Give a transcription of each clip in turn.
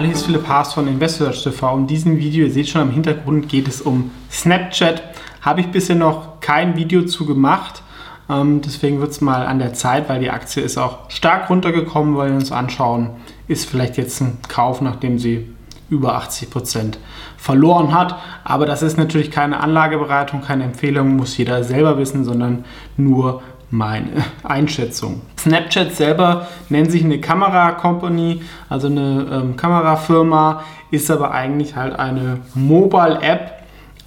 Hallo, hier ist Philipp Haas von Investors TV. In diesem Video, ihr seht schon am Hintergrund, geht es um Snapchat. Habe ich bisher noch kein Video zu gemacht. Ähm, deswegen wird es mal an der Zeit, weil die Aktie ist auch stark runtergekommen, weil wir uns anschauen, ist vielleicht jetzt ein Kauf, nachdem sie über 80 Prozent verloren hat. Aber das ist natürlich keine Anlageberatung, keine Empfehlung, muss jeder selber wissen, sondern nur meine Einschätzung. Snapchat selber nennt sich eine Kamera-Company, also eine ähm, Kamerafirma, ist aber eigentlich halt eine Mobile-App,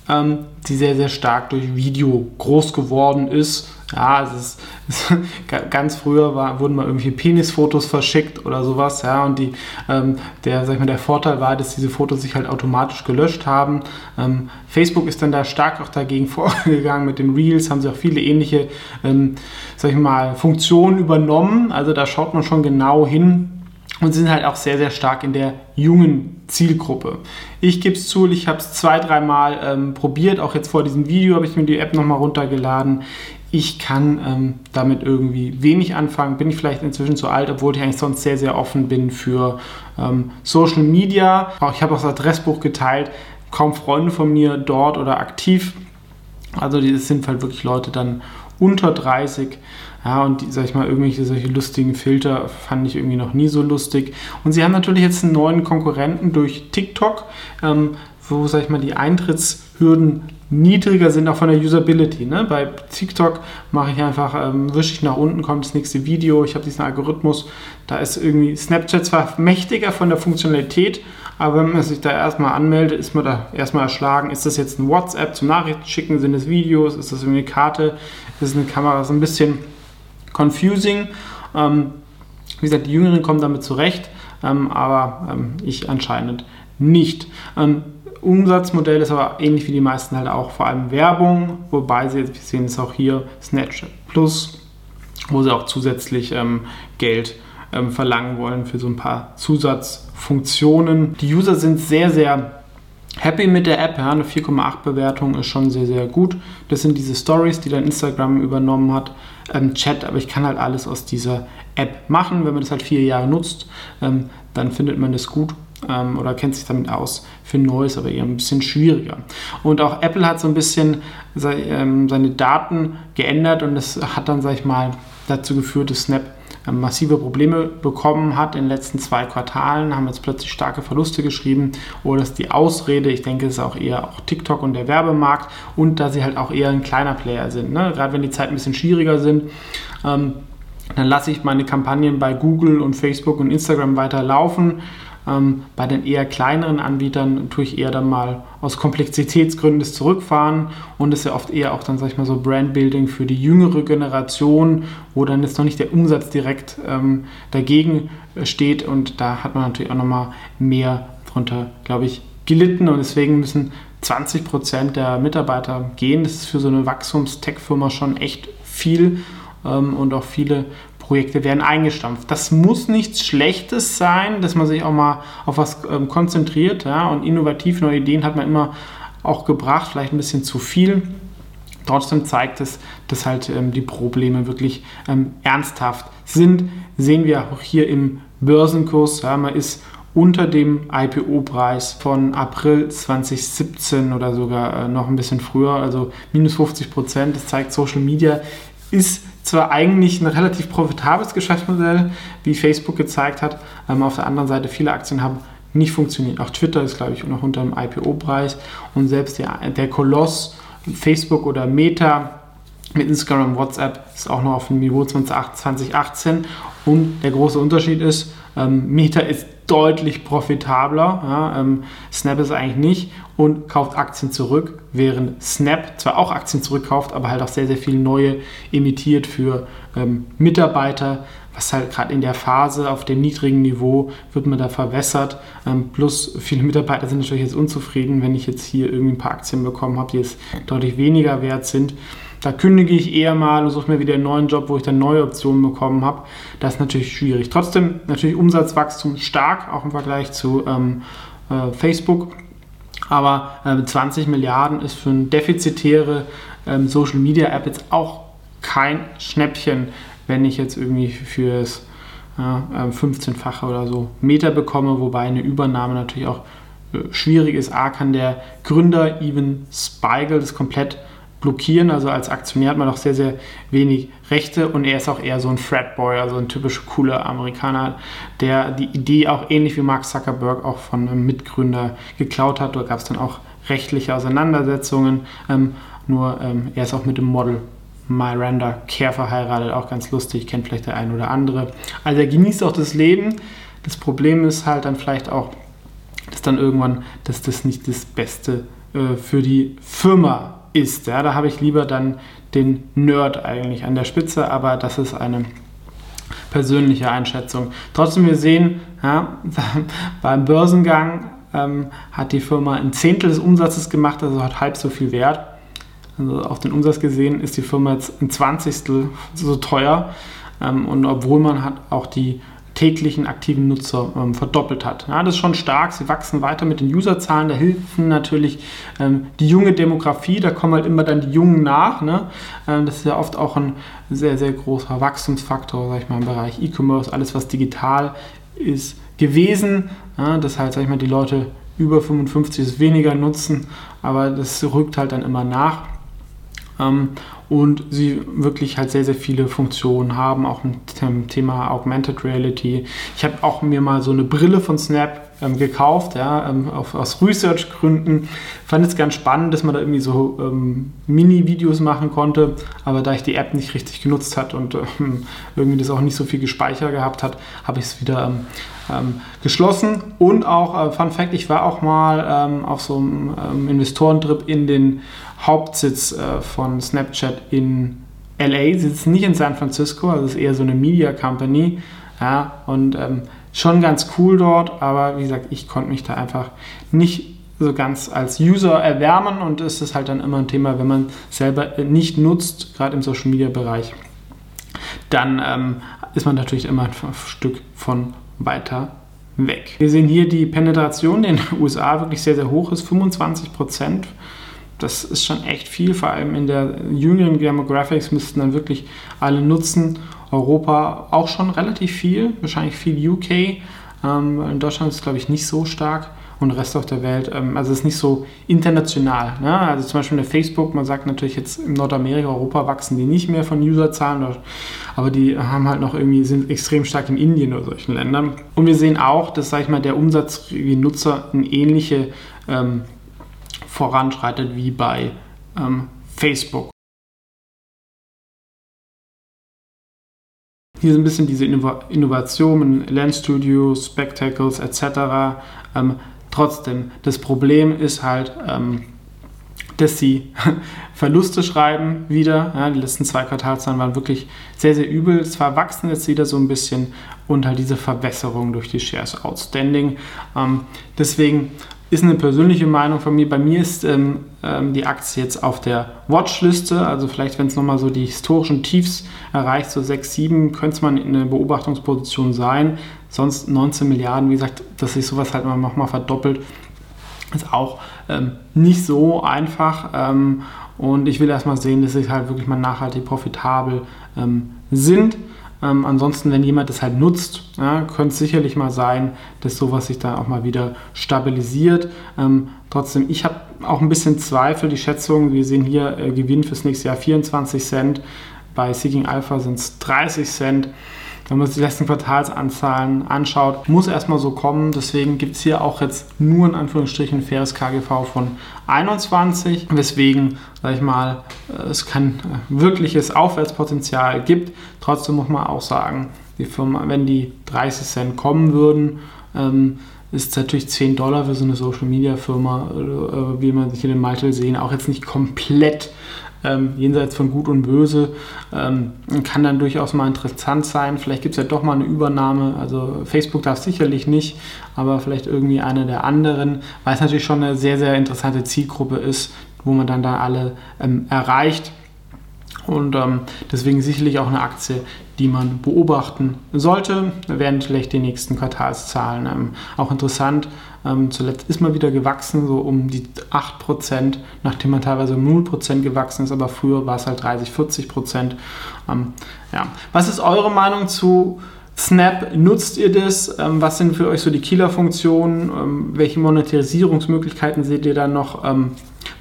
ähm, die sehr, sehr stark durch Video groß geworden ist ja, es ist, es ganz früher war, wurden mal irgendwie Penisfotos verschickt oder sowas, ja, und die, ähm, der, sag ich mal, der Vorteil war, dass diese Fotos sich halt automatisch gelöscht haben. Ähm, Facebook ist dann da stark auch dagegen vorgegangen mit den Reels, haben sie auch viele ähnliche, ähm, sag ich mal, Funktionen übernommen. Also da schaut man schon genau hin, und sind halt auch sehr, sehr stark in der jungen Zielgruppe. Ich gebe es zu, ich habe es zwei, dreimal ähm, probiert, auch jetzt vor diesem Video habe ich mir die App nochmal runtergeladen ich kann ähm, damit irgendwie wenig anfangen. Bin ich vielleicht inzwischen zu alt, obwohl ich eigentlich sonst sehr, sehr offen bin für ähm, Social Media. Auch ich habe das Adressbuch geteilt. Kaum Freunde von mir dort oder aktiv. Also das sind halt wirklich Leute dann unter 30. Ja, und die, sag ich mal, irgendwelche solche lustigen Filter fand ich irgendwie noch nie so lustig. Und sie haben natürlich jetzt einen neuen Konkurrenten durch TikTok, ähm, wo, sag ich mal, die Eintrittshürden niedriger sind auch von der Usability. Ne? Bei TikTok mache ich einfach, ähm, wische ich nach unten, kommt das nächste Video, ich habe diesen Algorithmus. Da ist irgendwie Snapchat zwar mächtiger von der Funktionalität, aber wenn man sich da erstmal anmeldet, ist man da erstmal erschlagen. Ist das jetzt ein WhatsApp zum Nachrichten schicken? Sind es Videos? Ist das irgendwie eine Karte? Ist es eine Kamera? Ist ein bisschen confusing. Ähm, wie gesagt, die Jüngeren kommen damit zurecht, ähm, aber ähm, ich anscheinend nicht. Ähm, Umsatzmodell ist aber ähnlich wie die meisten halt auch vor allem Werbung, wobei sie, wir sehen es auch hier, Snapchat Plus, wo sie auch zusätzlich ähm, Geld verlangen wollen für so ein paar Zusatzfunktionen. Die User sind sehr, sehr happy mit der App. Ja, eine 4,8 Bewertung ist schon sehr, sehr gut. Das sind diese Stories, die dann Instagram übernommen hat. Ähm, Chat, aber ich kann halt alles aus dieser App machen. Wenn man das halt vier Jahre nutzt, ähm, dann findet man das gut ähm, oder kennt sich damit aus. Für Neues aber eher ein bisschen schwieriger. Und auch Apple hat so ein bisschen ähm, seine Daten geändert und das hat dann, sag ich mal, dazu geführt, dass Snap massive Probleme bekommen hat in den letzten zwei Quartalen, haben jetzt plötzlich starke Verluste geschrieben oder ist die Ausrede, ich denke, es ist auch eher auch TikTok und der Werbemarkt und da sie halt auch eher ein kleiner Player sind. Ne? Gerade wenn die Zeiten ein bisschen schwieriger sind, ähm, dann lasse ich meine Kampagnen bei Google und Facebook und Instagram weiter laufen ähm, bei den eher kleineren Anbietern tue ich eher dann mal aus Komplexitätsgründen das Zurückfahren und ist ja oft eher auch dann, sag ich mal, so Brandbuilding für die jüngere Generation, wo dann jetzt noch nicht der Umsatz direkt ähm, dagegen steht und da hat man natürlich auch nochmal mehr drunter, glaube ich, gelitten und deswegen müssen 20 Prozent der Mitarbeiter gehen. Das ist für so eine Wachstums-Tech-Firma schon echt viel ähm, und auch viele Projekte werden eingestampft. Das muss nichts Schlechtes sein, dass man sich auch mal auf was ähm, konzentriert. Ja? Und innovativ neue Ideen hat man immer auch gebracht, vielleicht ein bisschen zu viel. Trotzdem zeigt es, dass halt ähm, die Probleme wirklich ähm, ernsthaft sind. Sehen wir auch hier im Börsenkurs. Ja, man ist unter dem IPO-Preis von April 2017 oder sogar äh, noch ein bisschen früher, also minus 50 Prozent. Das zeigt, Social Media ist zwar eigentlich ein relativ profitables Geschäftsmodell, wie Facebook gezeigt hat, ähm, auf der anderen Seite viele Aktien haben nicht funktioniert. Auch Twitter ist, glaube ich, noch unter dem IPO-Preis und selbst der, der Koloss Facebook oder Meta mit Instagram und WhatsApp ist auch noch auf dem Niveau 2018 und der große Unterschied ist, ähm, Meta ist deutlich profitabler. Ja, ähm, Snap ist eigentlich nicht und kauft Aktien zurück, während Snap zwar auch Aktien zurückkauft, aber halt auch sehr, sehr viel neue emittiert für ähm, Mitarbeiter, was halt gerade in der Phase auf dem niedrigen Niveau wird man da verwässert. Ähm, plus viele Mitarbeiter sind natürlich jetzt unzufrieden, wenn ich jetzt hier irgendwie ein paar Aktien bekommen habe, die jetzt deutlich weniger wert sind. Da kündige ich eher mal und suche mir wieder einen neuen Job, wo ich dann neue Optionen bekommen habe. Das ist natürlich schwierig. Trotzdem natürlich Umsatzwachstum stark, auch im Vergleich zu ähm, äh, Facebook. Aber äh, 20 Milliarden ist für eine defizitäre ähm, Social Media App jetzt auch kein Schnäppchen, wenn ich jetzt irgendwie fürs ja, 15-fache ähm, oder so Meter bekomme, wobei eine Übernahme natürlich auch äh, schwierig ist. A kann der Gründer Even Spiegel das komplett blockieren. Also als Aktionär hat man doch sehr, sehr wenig Rechte und er ist auch eher so ein Fratboy, also ein typisch cooler Amerikaner, der die Idee auch ähnlich wie Mark Zuckerberg auch von einem Mitgründer geklaut hat. Da gab es dann auch rechtliche Auseinandersetzungen. Ähm, nur ähm, er ist auch mit dem Model Miranda Kerr verheiratet, auch ganz lustig, kennt vielleicht der ein oder andere. Also er genießt auch das Leben. Das Problem ist halt dann vielleicht auch, dass dann irgendwann, dass das nicht das Beste äh, für die Firma ist. Ja, da habe ich lieber dann den Nerd eigentlich an der Spitze, aber das ist eine persönliche Einschätzung. Trotzdem, wir sehen, ja, beim Börsengang ähm, hat die Firma ein Zehntel des Umsatzes gemacht, also hat halb so viel Wert. Also auf den Umsatz gesehen ist die Firma jetzt ein Zwanzigstel so teuer. Ähm, und obwohl man hat auch die täglichen aktiven Nutzer ähm, verdoppelt hat. Ja, das ist schon stark. Sie wachsen weiter mit den Userzahlen. Da helfen natürlich ähm, die junge Demografie. Da kommen halt immer dann die Jungen nach. Ne? Ähm, das ist ja oft auch ein sehr, sehr großer Wachstumsfaktor, sag ich mal, im Bereich E-Commerce. Alles, was digital ist, gewesen. Ja, dass halt, sag ich mal, die Leute über 55 es weniger nutzen. Aber das rückt halt dann immer nach. Ähm, und sie wirklich halt sehr, sehr viele Funktionen haben, auch dem Thema Augmented Reality. Ich habe auch mir mal so eine Brille von Snap ähm, gekauft, ja, ähm, auf, aus Research-Gründen. Fand es ganz spannend, dass man da irgendwie so ähm, Mini-Videos machen konnte, aber da ich die App nicht richtig genutzt hat und ähm, irgendwie das auch nicht so viel gespeichert gehabt hat, habe ich es wieder ähm, ähm, geschlossen. Und auch, äh, Fun Fact, ich war auch mal auf so einem Investorentrip in den Hauptsitz äh, von Snapchat in LA, sitzt nicht in San Francisco, also ist eher so eine Media Company. Ja, und ähm, schon ganz cool dort, aber wie gesagt, ich konnte mich da einfach nicht so ganz als User erwärmen und es ist halt dann immer ein Thema, wenn man selber nicht nutzt, gerade im Social Media Bereich, dann ähm, ist man natürlich immer ein Stück von weiter weg. Wir sehen hier die Penetration in den USA wirklich sehr, sehr hoch ist, 25 Prozent das ist schon echt viel, vor allem in der jüngeren Demographics müssten dann wirklich alle nutzen. Europa auch schon relativ viel, wahrscheinlich viel UK. Ähm, in Deutschland ist es, glaube ich, nicht so stark und Rest auf der Welt, ähm, also es ist nicht so international. Ne? Also zum Beispiel in der Facebook, man sagt natürlich jetzt in Nordamerika, Europa wachsen die nicht mehr von Userzahlen, aber die haben halt noch irgendwie, sind extrem stark in Indien oder solchen Ländern. Und wir sehen auch, dass, sag ich mal, der Umsatz wie Nutzer eine ähnliche ähm, voranschreitet wie bei ähm, Facebook. Hier sind ein bisschen diese Innovationen, Lens Studios, Spectacles etc. Ähm, trotzdem, das Problem ist halt, ähm, dass sie Verluste schreiben wieder. Ja, die letzten zwei Quartalszahlen waren wirklich sehr, sehr übel. Zwar wachsen jetzt wieder so ein bisschen und halt diese Verbesserung durch die Shares outstanding. Ähm, deswegen ist eine persönliche Meinung von mir. Bei mir ist ähm, ähm, die Aktie jetzt auf der Watchliste. Also vielleicht, wenn es nochmal so die historischen Tiefs erreicht, so 6, 7, könnte es man in einer Beobachtungsposition sein. Sonst 19 Milliarden, wie gesagt, dass sich sowas halt nochmal verdoppelt, ist auch ähm, nicht so einfach. Ähm, und ich will erstmal sehen, dass sie halt wirklich mal nachhaltig profitabel ähm, sind. Ähm, ansonsten, wenn jemand das halt nutzt, ja, könnte es sicherlich mal sein, dass sowas sich da auch mal wieder stabilisiert. Ähm, trotzdem, ich habe auch ein bisschen Zweifel. Die Schätzung, wir sehen hier äh, Gewinn fürs nächste Jahr 24 Cent. Bei Seeking Alpha sind es 30 Cent. Wenn man sich die letzten Quartalsanzahlen anschaut, muss erstmal so kommen. Deswegen gibt es hier auch jetzt nur in Anführungsstrichen ein faires KGV von 21, weswegen, sag ich mal, es kein wirkliches Aufwärtspotenzial gibt. Trotzdem muss man auch sagen, die Firma, wenn die 30 Cent kommen würden, ähm, ist natürlich 10 Dollar für so eine Social Media Firma, äh, wie man sich hier den Multiple sehen, auch jetzt nicht komplett ähm, jenseits von Gut und Böse, ähm, kann dann durchaus mal interessant sein. Vielleicht gibt es ja doch mal eine Übernahme. Also Facebook darf sicherlich nicht, aber vielleicht irgendwie eine der anderen, weil es natürlich schon eine sehr, sehr interessante Zielgruppe ist, wo man dann da alle ähm, erreicht. Und ähm, deswegen sicherlich auch eine Aktie, die man beobachten sollte. Wären vielleicht die nächsten Quartalszahlen ähm, auch interessant. Ähm, zuletzt ist man wieder gewachsen, so um die 8%, nachdem man teilweise um 0% gewachsen ist, aber früher war es halt 30, 40%. Ähm, ja. Was ist eure Meinung zu Snap, nutzt ihr das? Ähm, was sind für euch so die Killer-Funktionen? Ähm, welche Monetarisierungsmöglichkeiten seht ihr dann noch?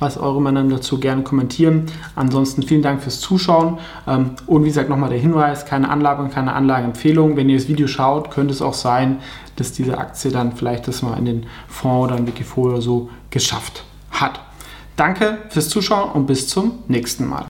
Was eure Meinung dazu gerne kommentieren. Ansonsten vielen Dank fürs Zuschauen ähm, und wie gesagt nochmal der Hinweis, keine Anlage und keine Anlageempfehlung. Wenn ihr das Video schaut, könnte es auch sein, dass diese Aktie dann vielleicht das mal in den Fonds oder in Wikifolio so geschafft hat. Danke fürs Zuschauen und bis zum nächsten Mal.